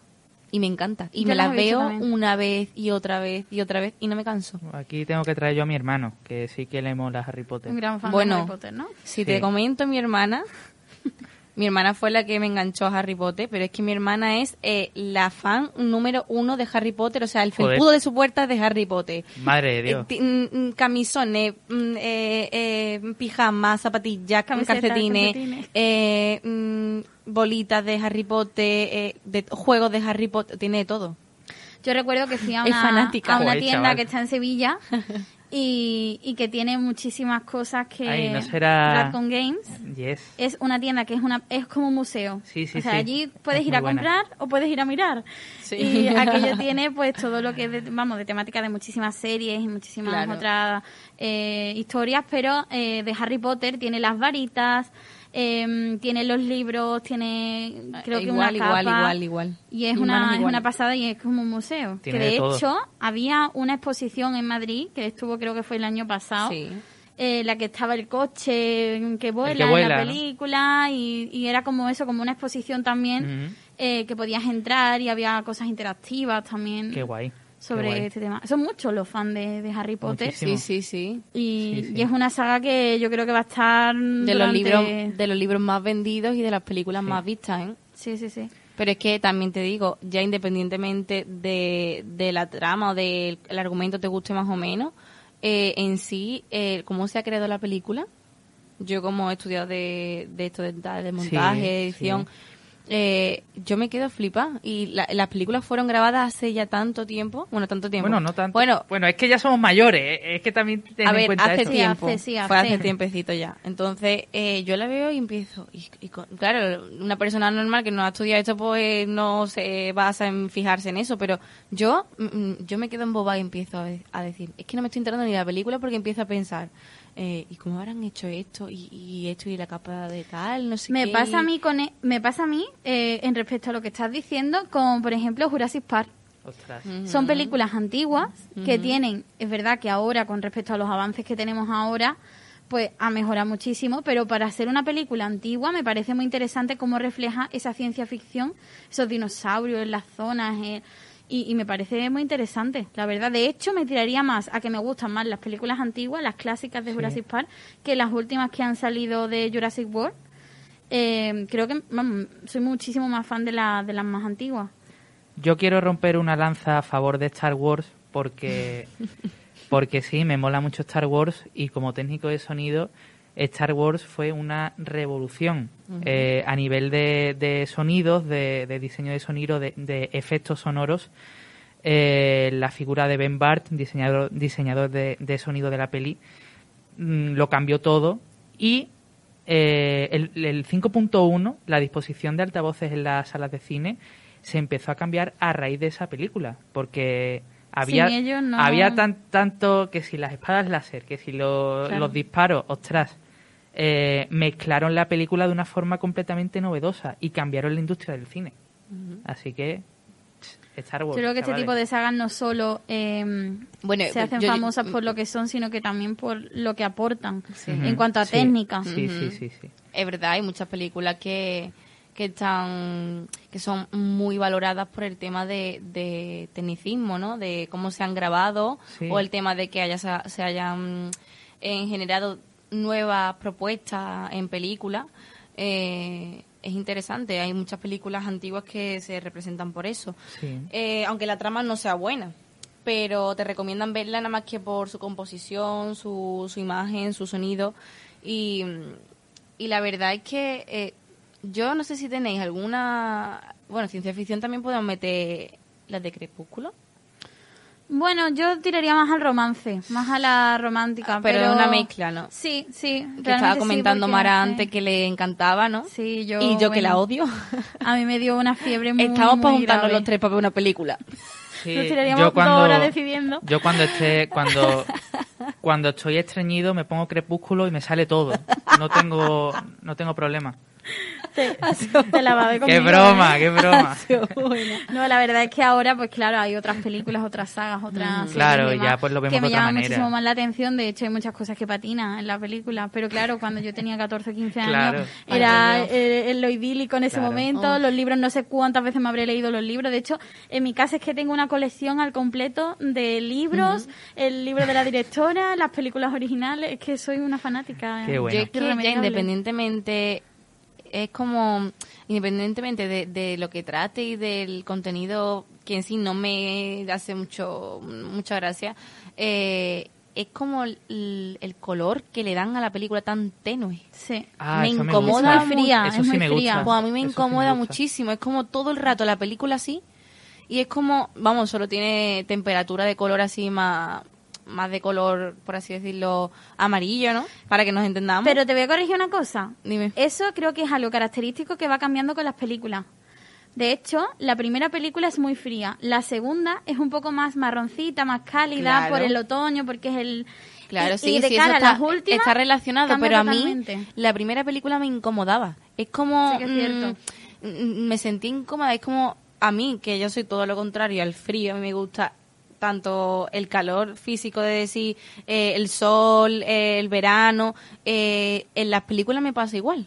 Y me encanta. Y Yo me las las veo también. una vez y otra vez y otra vez y no me canso. aquí tengo que traer yo a mi hermano, que sí que le mola Harry Potter. Un gran fan Bueno. de Harry Potter, ¿no? Si Sí. te comento mi hermana, [laughs] mi hermana fue la que me enganchó a Harry Potter, pero es que mi hermana es eh, la fan número uno de Harry Potter, o sea, el Joder. felpudo de su puerta es de Harry Potter. Madre de Eh, Dios. ti- mm, mm, camisones, mm, eh, eh, pijamas, zapatillas, calcetines, calcetines. eh, mm, bolitas de Harry Potter, eh, de juegos de Harry Potter, tiene de todo. Yo recuerdo que fui a una, a una Joder, tienda chaval. que está en Sevilla [laughs] y, y que tiene muchísimas cosas que Ay, ¿no será- Games Yes. es una tienda que es una es como un museo. Sí, sí, o sea, sí. allí puedes Es ir a buena. comprar o puedes ir a mirar. Sí. Y [laughs] aquello tiene pues todo lo que es de, vamos de temática de muchísimas series y muchísimas Claro. otras eh, historias, pero eh, de Harry Potter tiene las varitas, eh, tiene los libros, tiene creo que igual, una capa. igual, igual, igual. Y es una, es una pasada y es como un museo. Tiene que de de todo. hecho había una exposición en Madrid que estuvo creo que fue el año pasado. Sí. eh, la que estaba el coche que vuela, que en la ¿no? película y, y era como eso, como una exposición también eh, que podías entrar y había cosas interactivas también Qué guay. Sobre este tema. Son muchos los fans de, de Harry Potter Muchísimo. Sí, sí, sí. y, Sí, sí. y es una saga que yo creo que va a estar De los, libros, de los libros más vendidos y de las películas Sí. más vistas, ¿eh? Sí, sí, sí. Pero es que también te digo, ya independientemente de, de la trama o del el argumento te guste más o menos, eh, en sí, eh, cómo se ha creado la película, yo como he estudiado de, de esto de, de montaje, Sí, edición, sí. Eh, yo me quedo flipa. Y la- las películas fueron grabadas hace ya tanto tiempo, bueno, tanto tiempo. Bueno, no tanto. Bueno, Bueno, es que ya somos mayores. eh, Es que también ten a en ver, cuenta hace eso. Sí, tiempo. hace, sí, Fue hace. hace tiempecito ya. Entonces, eh, yo la veo y empiezo. Y, y con- claro, una persona normal que no ha estudiado esto, pues no se basa en fijarse en eso. Pero yo mm, mm, yo me quedo embobada y empiezo a, a decir: es que no me estoy enterando ni de la película porque empiezo a pensar. Eh, ¿Y cómo habrán hecho esto? Y, y esto y la capa de tal, no sé Me qué. pasa a mí con e- me pasa a mí eh, en respecto a lo que estás diciendo con por ejemplo Jurassic Park. Ostras. Son películas antiguas que tienen, es verdad que ahora con respecto a los avances que tenemos ahora, pues ha mejorado muchísimo, pero para hacer una película antigua me parece muy interesante cómo refleja esa ciencia ficción, esos dinosaurios en las zonas, eh, y, y me parece muy interesante, la verdad. De hecho, me tiraría más a que me gustan más las películas antiguas, las clásicas de Sí. Jurassic Park, que las últimas que han salido de Jurassic World. Eh, creo que soy muchísimo más fan de, la, de las más antiguas. Yo quiero romper una lanza a favor de Star Wars porque, [laughs] porque sí, me mola mucho Star Wars y como técnico de sonido, Star Wars fue una revolución eh, a nivel de, de sonidos, de, de diseño de sonido, de, de efectos sonoros. Eh, la figura de Ben Bart, diseñador, diseñador de, de sonido de la peli, mm, lo cambió todo y eh, el, el 5.1, la disposición de altavoces en las salas de cine, se empezó a cambiar a raíz de esa película, porque había, Sin ellos no- había tan, tanto que si las espadas láser, que si lo- Claro. los disparos, ostras, eh, mezclaron la película de una forma completamente novedosa y cambiaron la industria del cine. Así que, Star Wars. Yo creo que este tipo de sagas no solo eh, Bueno, se hacen yo- famosas por lo que son, sino que también por lo que aportan en cuanto a Sí, técnica. Sí, sí, sí, sí. es verdad, hay muchas películas que, que están que son muy valoradas por el tema de, de tecnicismo, ¿no? De cómo se han grabado Sí. o el tema de que haya, se hayan eh, generado nuevas propuestas en películas. Eh, es interesante, hay muchas películas antiguas que se representan por eso. Sí. Eh, aunque la trama no sea buena. Pero te recomiendan verla nada más que por su composición, su, su imagen, su sonido. Y, y la verdad es que eh, Yo no sé si tenéis alguna... Bueno, ciencia ficción también podemos meter las de Crepúsculo. Bueno, yo tiraría más al romance, más a la romántica. Pero pero, es una mezcla, ¿no? Sí, sí. Que estaba comentando Mara antes que le encantaba, ¿no? Sí, yo. y yo que la odio. A mí me dio una fiebre muy. Estamos para juntarnos los tres para ver una película. Sí, Nos tiraríamos yo dos cuando, horas decidiendo. yo cuando esté, cuando, cuando estoy estreñido me pongo crepúsculo y me sale todo. No tengo, no tengo problema. Te, [laughs] te la va a ver Qué broma, ¿eh? qué broma. No, la verdad es que ahora, pues claro, hay otras películas, otras sagas, otras series Claro, ya, pues lo vemos que de me otra llaman manera. muchísimo más la atención. De hecho, hay muchas cosas que patinan en la película. Pero claro, cuando yo tenía 14 o 15 años, Claro. era eh, lo idílico en ese Claro. momento. Oh. Los libros, no sé cuántas veces me habré leído los libros. De hecho, en mi casa es que tengo una colección al completo de libros, el libro de la directora, las películas originales. Es que soy una fanática. Qué bueno. Yo es que ya independientemente, es como, independientemente de, de lo que trate y del contenido que en sí no me hace mucho mucha gracia, eh, es como el, el color que le dan a la película tan tenue. Sí. Ah, Me incomoda fría, Eso es sí muy me fría. gusta. Pues a mí me Eso sí incomoda muchísimo. Es como todo el rato la película así. Y es como, vamos, solo tiene temperatura de color así más, más de color, por así decirlo, amarillo, ¿no? Para que nos entendamos. Pero te voy a corregir una cosa. Dime. Eso creo que es algo característico que va cambiando con las películas. De hecho, la primera película es muy fría. La segunda es un poco más marroncita, más cálida Claro. por el otoño, porque es el... Claro, y- sí, y de sí, cara eso a está, las últimas, está relacionado, pero a mí la primera película me incomodaba. Es como... Sí es cierto. mm, mm, me sentí incómoda, es como a mí, que yo soy todo lo contrario al frío, a mí me gusta tanto el calor físico de decir eh, el sol, eh, el verano, eh, en las películas me pasa igual.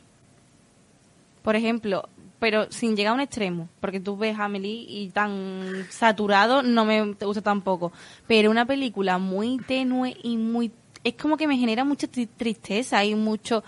Por ejemplo, pero sin llegar a un extremo, porque tú ves Amelie y tan saturado no me gusta tampoco. Pero una película muy tenue y muy... Es como que me genera mucha tri- tristeza y mucho...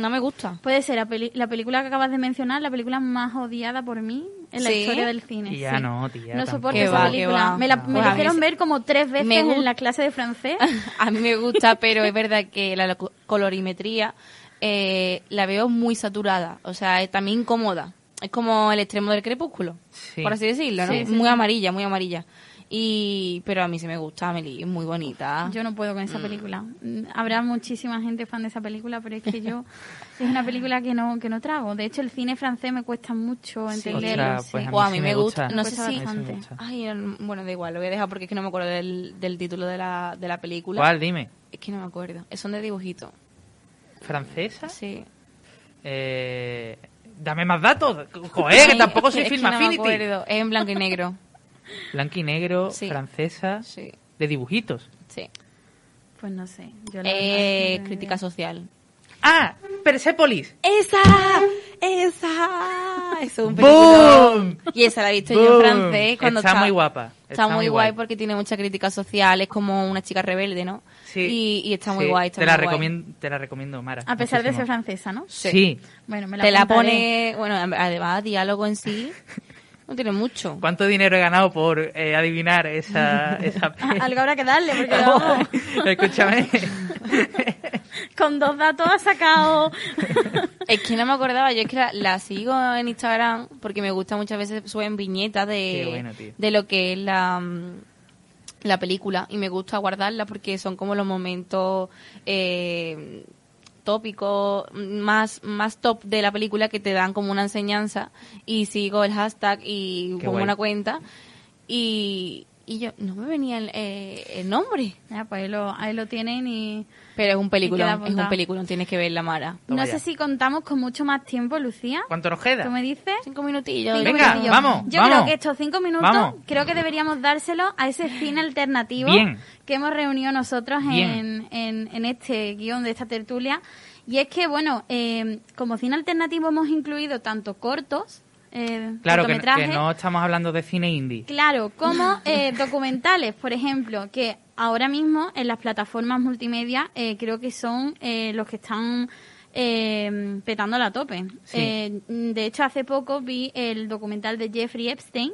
No me gusta. Puede ser la, peli- la película que acabas de mencionar, la película más odiada por mí en la ¿Sí? historia del cine. Tía, sí. no, tía, No soporto esa va, película. Me la, me Pues sí. ver como tres veces en la clase de francés. [laughs] A mí me gusta, pero es verdad que la co- colorimetría eh, la veo muy saturada. O sea, es también incómoda. Es como el extremo del crepúsculo, Sí. por así decirlo, ¿no? Sí, sí, muy sí. amarilla, muy amarilla. Y pero a mí sí me gusta Amelie, es muy bonita. Yo no puedo con esa película. Mm, Habrá muchísima gente fan de esa película, pero es que yo [laughs] es una película que no que no trago. De hecho, el cine francés me cuesta mucho entenderlo. Pues sí. O a mí me me gusta, gusta. no Me sé si... Ay, no, bueno, da igual, lo voy a dejar porque es que no me acuerdo del, del título de la, de la película. ¿Cuál? Dime. Es que no me acuerdo. Son de dibujito. ¿Francesa? Sí. Eh, dame más datos. Joder, que tampoco soy Es que Film no me acuerdo. Es en blanco y negro. [laughs] Blanco y negro, Sí. francesa, Sí, de dibujitos. sí. Pues no sé. Yo la Eh, crítica idea. social. ¡Ah! Persepolis. ¡Esa! ¡Esa! Es un ¡Boom! peliculón. Y esa la he visto yo en francés cuando Está muy guapa, Está, está muy muy guay guay. porque tiene mucha crítica social. Es como una chica rebelde, ¿no? Sí. Y, y está muy Sí, guay. Está te, la guay. recomiendo, te la recomiendo, Mara. A pesar de ser francesa, ¿no? Sí. Bueno, me la Te la pone... Bueno, además, diálogo en sí [laughs] no tiene mucho. ¿Cuánto dinero he ganado por eh, adivinar esa, [laughs] esa? [laughs] Algo habrá que darle, porque [laughs] vamos, Escúchame. con dos datos ha sacado. Es que no me acordaba, yo es que la, la sigo en Instagram porque me gusta muchas veces suben viñetas de, bueno, de lo que es la, la película y me gusta guardarla porque son como los momentos eh, tópicos más, más top de la película que te dan como una enseñanza y sigo el hashtag y Qué pongo guay. una cuenta y, y yo no me venía el, eh, el nombre. Ya, pues ahí lo, ahí lo tienen y... Pero es un película, es un película, tienes que verla, Mara. Toma no ya. sé si contamos con mucho más tiempo, Lucía. ¿Cuánto nos queda? ¿Tú me dices? Cinco minutillos. Cinco Venga, minutillos. vamos, Yo vamos. creo que estos cinco minutos Vamos. creo que deberíamos dárselo a ese cine alternativo Bien. que hemos reunido nosotros en, en, en este guion de esta tertulia. Y es que, bueno, eh, como cine alternativo hemos incluido tanto cortos, eh, Claro, que, no estamos hablando de cine indie. Claro, como eh, documentales, por ejemplo, que ahora mismo en las plataformas multimedia eh, creo que son eh, los que están eh, petando la tope. Sí. De hecho, hace poco vi el documental de Jeffrey Epstein,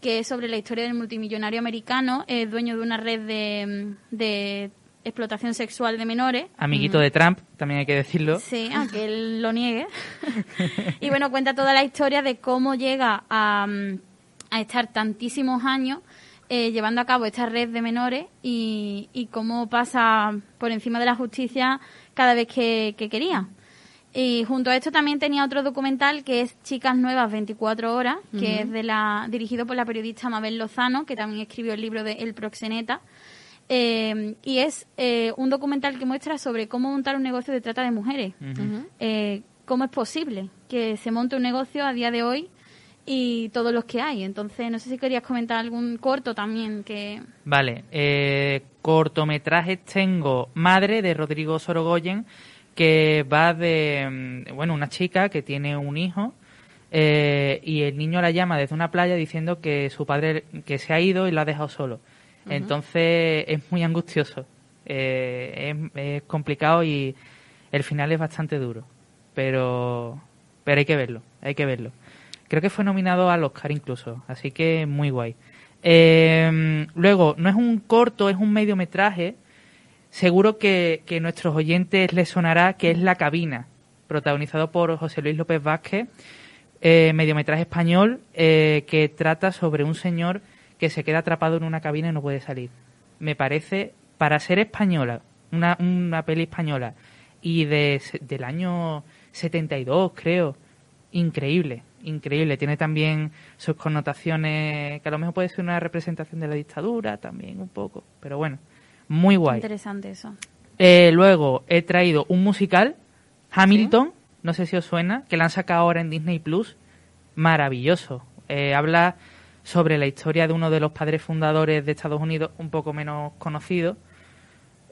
que es sobre la historia del multimillonario americano, dueño de una red de, de explotación sexual de menores. Amiguito de Trump, también hay que decirlo. Sí, aunque él lo niegue. [laughs] y bueno, cuenta toda la historia de cómo llega a, mm, a estar tantísimos años eh, llevando a cabo esta red de menores y, y cómo pasa por encima de la justicia cada vez que, que quería. Y junto a esto también tenía otro documental que es Chicas Nuevas 24 Horas, que es de la, dirigido por la periodista Mabel Lozano, que también escribió el libro de El Proxeneta. Eh, y es eh, un documental que muestra sobre cómo montar un negocio de trata de mujeres. Eh, cómo es posible que se monte un negocio a día de hoy y todos los que hay. Entonces, no sé si querías comentar algún corto también que... Vale, eh, cortometrajes tengo Madre de Rodrigo Sorogoyen, que va de, mm, bueno, una chica que tiene un hijo eh, y el niño la llama desde una playa diciendo que su padre que se ha ido y lo ha dejado solo. Entonces es muy angustioso, eh, es, complicado y el final es bastante duro, pero pero hay que verlo, hay que verlo. Creo que fue nominado al Oscar incluso, así que muy guay. Eh, luego, no es un corto, es un mediometraje. Seguro que, que nuestros oyentes les sonará que es La Cabina, protagonizado por José Luis López Vázquez, eh, mediometraje español eh, que trata sobre un señor que se queda atrapado en una cabina y no puede salir. Me parece, para ser española, una, una peli española y de, del año 72, creo, increíble, increíble. Tiene también sus connotaciones, que a lo mejor puede ser una representación de la dictadura también un poco, pero bueno, muy guay. Interesante eso. Eh, luego he traído un musical, Hamilton, no sé si os suena, que la han sacado ahora en Disney Plus, maravilloso. Eh, habla sobre la historia de uno de los padres fundadores de Estados Unidos, un poco menos conocido,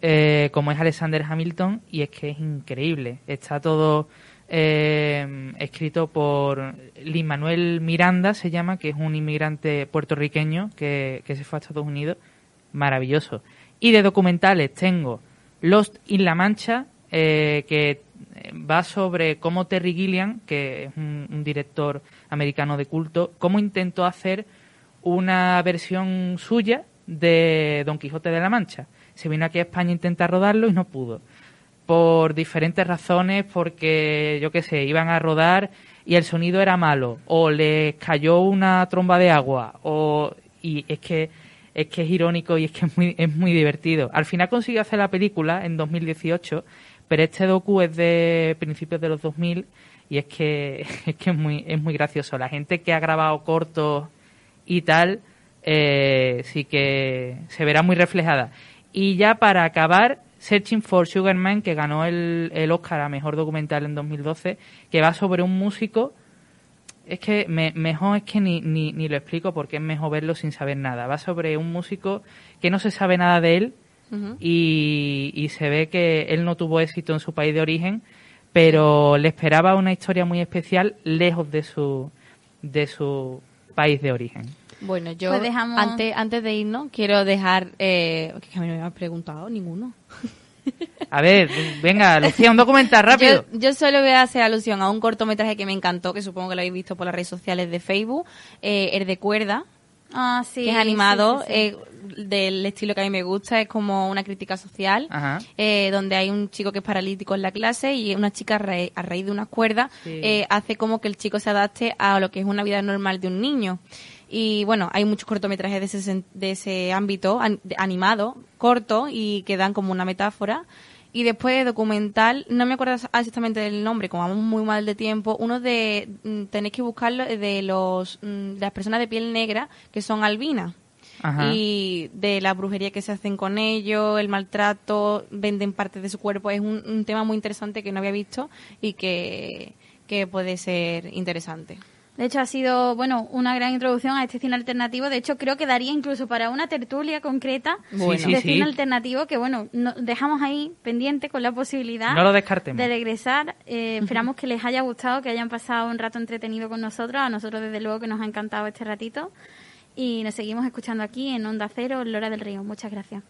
eh, como es Alexander Hamilton, y es que es increíble. Está todo eh, escrito por Lin Manuel Miranda, se llama, que es un inmigrante puertorriqueño que, que se fue a Estados Unidos. Maravilloso. Y de documentales tengo Lost in La Mancha, eh, que eh, va sobre cómo Terry Gilliam, que es un, un director americano de culto, cómo intentó hacer una versión suya de Don Quijote de la Mancha. Se vino aquí a España a intentar rodarlo y no pudo. Por diferentes razones, porque yo qué sé, iban a rodar y el sonido era malo, o les cayó una tromba de agua, o y es que es que es irónico y es que es muy, es muy divertido. Al final consiguió hacer la película en 2018, pero este docu es de principios de los 2000 y es que [laughs] es que es muy es muy gracioso. La gente que ha grabado cortos y tal eh, sí que se verá muy reflejada. Y ya para acabar, Searching for Sugar Man, que ganó el, el Oscar a Mejor Documental en 2012, que va sobre un músico es que me- mejor es que ni, ni, ni lo explico porque es mejor verlo sin saber nada. Va sobre un músico que no se sabe nada de él y, y se ve que él no tuvo éxito en su país de origen, pero le esperaba una historia muy especial lejos de su, de su país de origen. Bueno, yo Pues dejamos- antes, antes de irnos quiero dejar... Eh, que a mí no me han preguntado ninguno. A ver, venga, Lucía, un documental [laughs] rápido. Yo, yo solo voy a hacer alusión a un cortometraje que me encantó, que supongo que lo habéis visto por las redes sociales de Facebook, eh, el de cuerda, Ah, sí. que es animado, sí, sí, sí. eh, del estilo que a mí me gusta, es como una crítica social, Ajá. eh, donde hay un chico que es paralítico en la clase y una chica a, ra- a raíz de unas cuerdas Sí. eh, hace como que el chico se adapte a lo que es una vida normal de un niño. Y bueno, hay muchos cortometrajes de ese, sen- de ese ámbito, an- de- animado, corto y que dan como una metáfora. Y después documental, no me acuerdo exactamente del nombre, como vamos muy mal de tiempo, uno de, mm, tenéis que buscarlo, eh, de los, mm, de las personas de piel negra que son albinas. Ajá. Y de la brujería que se hacen con ellos, el maltrato, venden partes de su cuerpo. Es un, un tema muy interesante que no había visto y que, que puede ser interesante. De hecho, ha sido, bueno, una gran introducción a este cine alternativo. De hecho, creo que daría incluso para una tertulia concreta Bueno. Sí, sí, de sí. cine alternativo que, bueno, no- dejamos ahí pendiente con la posibilidad No lo descartemos. de regresar. Eh, esperamos que les haya gustado, que hayan pasado un rato entretenido con nosotros. A nosotros, desde luego, que nos ha encantado este ratito. Y nos seguimos escuchando aquí en Onda Cero, Lora del Río. Muchas gracias.